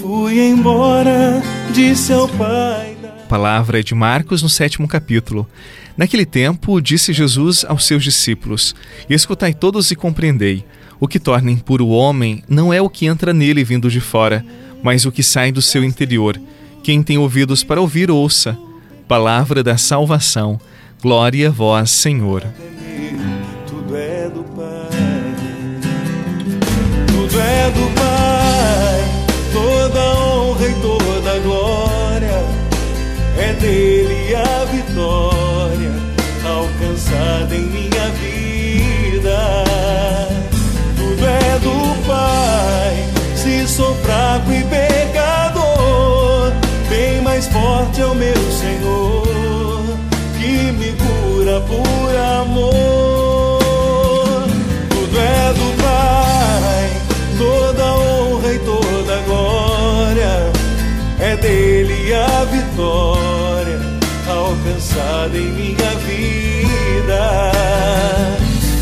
Fui embora disse ao Pai. Palavra de Marcos no sétimo capítulo. Naquele tempo, disse Jesus aos seus discípulos: Escutai todos e compreendei. O que torna impuro o homem não é o que entra nele vindo de fora, mas o que sai do seu interior. Quem tem ouvidos para ouvir, ouça. Palavra da salvação. Glória a vós, Senhor. Tudo é do Pai. Tudo é do Pai. Em minha vida.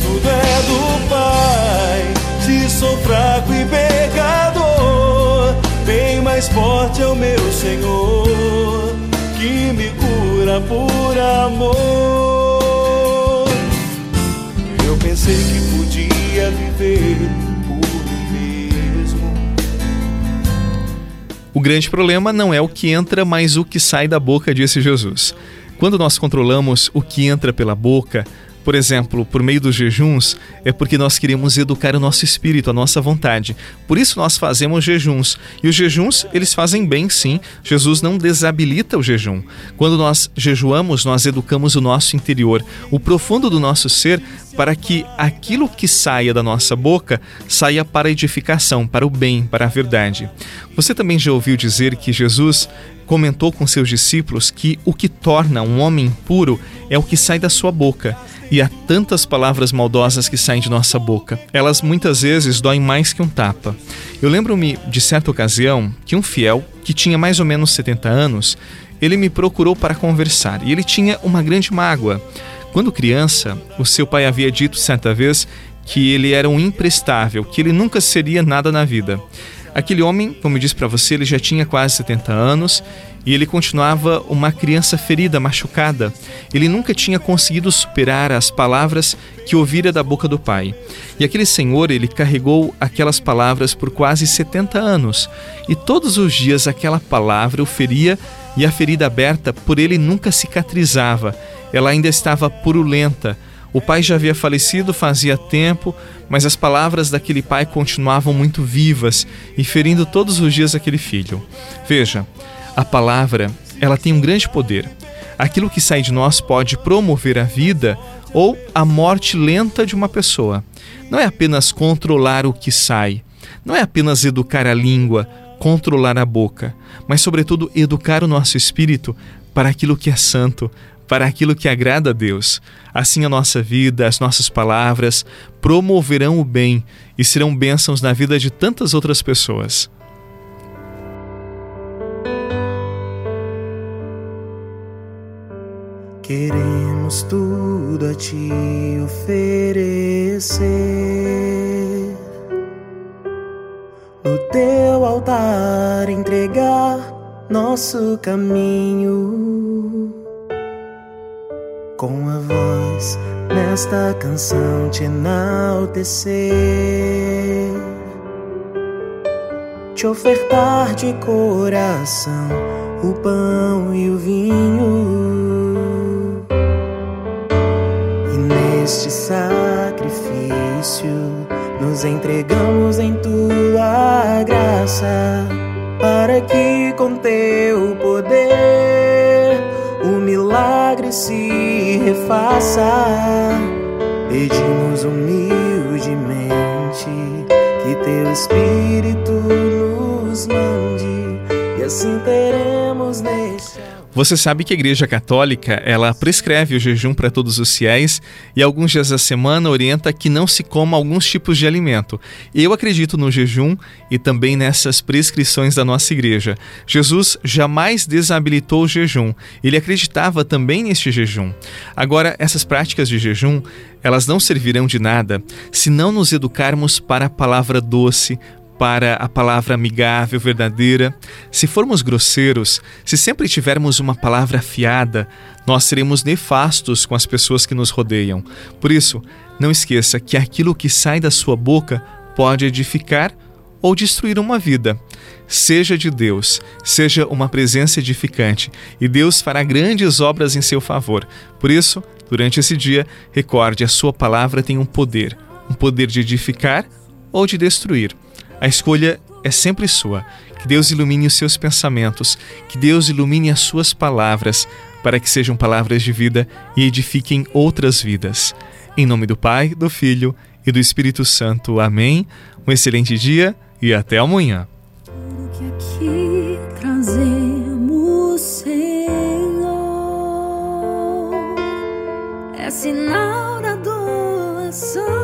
Tudo é do Pai, se sou fraco e pecador, bem mais forte é o meu Senhor, que me cura por amor. Eu pensei que podia viver O grande problema não é o que entra, mas o que sai da boca, disse Jesus. Quando nós controlamos o que entra pela boca, por exemplo, por meio dos jejuns, é porque nós queremos educar o nosso espírito, a nossa vontade. Por isso nós fazemos jejuns. E os jejuns, eles fazem bem, sim. Jesus não desabilita o jejum. Quando nós jejuamos, nós educamos o nosso interior, o profundo do nosso ser, para que aquilo que saia da nossa boca saia para edificação, para o bem, para a verdade. Você também já ouviu dizer que Jesus comentou com seus discípulos que o que torna um homem puro é o que sai da sua boca. E há tantas palavras maldosas que saem de nossa boca. Elas muitas vezes doem mais que um tapa. Eu lembro-me de certa ocasião que um fiel, que tinha mais ou menos 70 anos, ele me procurou para conversar e ele tinha uma grande mágoa. Quando criança, o seu pai havia dito certa vez que ele era um imprestável, que ele nunca seria nada na vida. Aquele homem, como eu disse para você, ele já tinha quase 70 anos e ele continuava uma criança ferida, machucada. Ele nunca tinha conseguido superar as palavras que ouvira da boca do pai. E aquele senhor, ele carregou aquelas palavras por quase 70 anos, e todos os dias aquela palavra o feria e a ferida aberta por ele nunca cicatrizava. Ela ainda estava purulenta o pai já havia falecido fazia tempo, mas as palavras daquele pai continuavam muito vivas e ferindo todos os dias aquele filho. Veja, a palavra, ela tem um grande poder. Aquilo que sai de nós pode promover a vida ou a morte lenta de uma pessoa. Não é apenas controlar o que sai, não é apenas educar a língua, controlar a boca, mas, sobretudo, educar o nosso espírito para aquilo que é santo, para aquilo que agrada a Deus. Assim a nossa vida, as nossas palavras promoverão o bem e serão bênçãos na vida de tantas outras pessoas. Queremos tudo a te oferecer. No teu altar entregar nosso caminho. Com a voz nesta canção te enaltecer, te ofertar de coração o pão e o vinho, e neste sacrifício nos entregamos em graça, para que com teu poder o milagre se refaça. Pedimos humildemente que teu Espírito nos mande e as assim teremos neste você sabe que a Igreja Católica, ela prescreve o jejum para todos os fiéis e alguns dias da semana orienta que não se coma alguns tipos de alimento. Eu acredito no jejum e também nessas prescrições da nossa igreja. Jesus jamais desabilitou o jejum. Ele acreditava também neste jejum. Agora, essas práticas de jejum, elas não servirão de nada se não nos educarmos para a palavra doce, para a palavra amigável, verdadeira. Se formos grosseiros, se sempre tivermos uma palavra afiada, nós seremos nefastos com as pessoas que nos rodeiam. Por isso, não esqueça que aquilo que sai da sua boca pode edificar ou destruir uma vida. Seja de Deus, seja uma presença edificante, e Deus fará grandes obras em seu favor. Por isso, durante esse dia, recorde: a sua palavra tem um poder um poder de edificar ou de destruir. A escolha é sempre sua. Que Deus ilumine os seus pensamentos, que Deus ilumine as suas palavras, para que sejam palavras de vida e edifiquem outras vidas. Em nome do Pai, do Filho e do Espírito Santo. Amém. Um excelente dia e até amanhã. É sinal da doação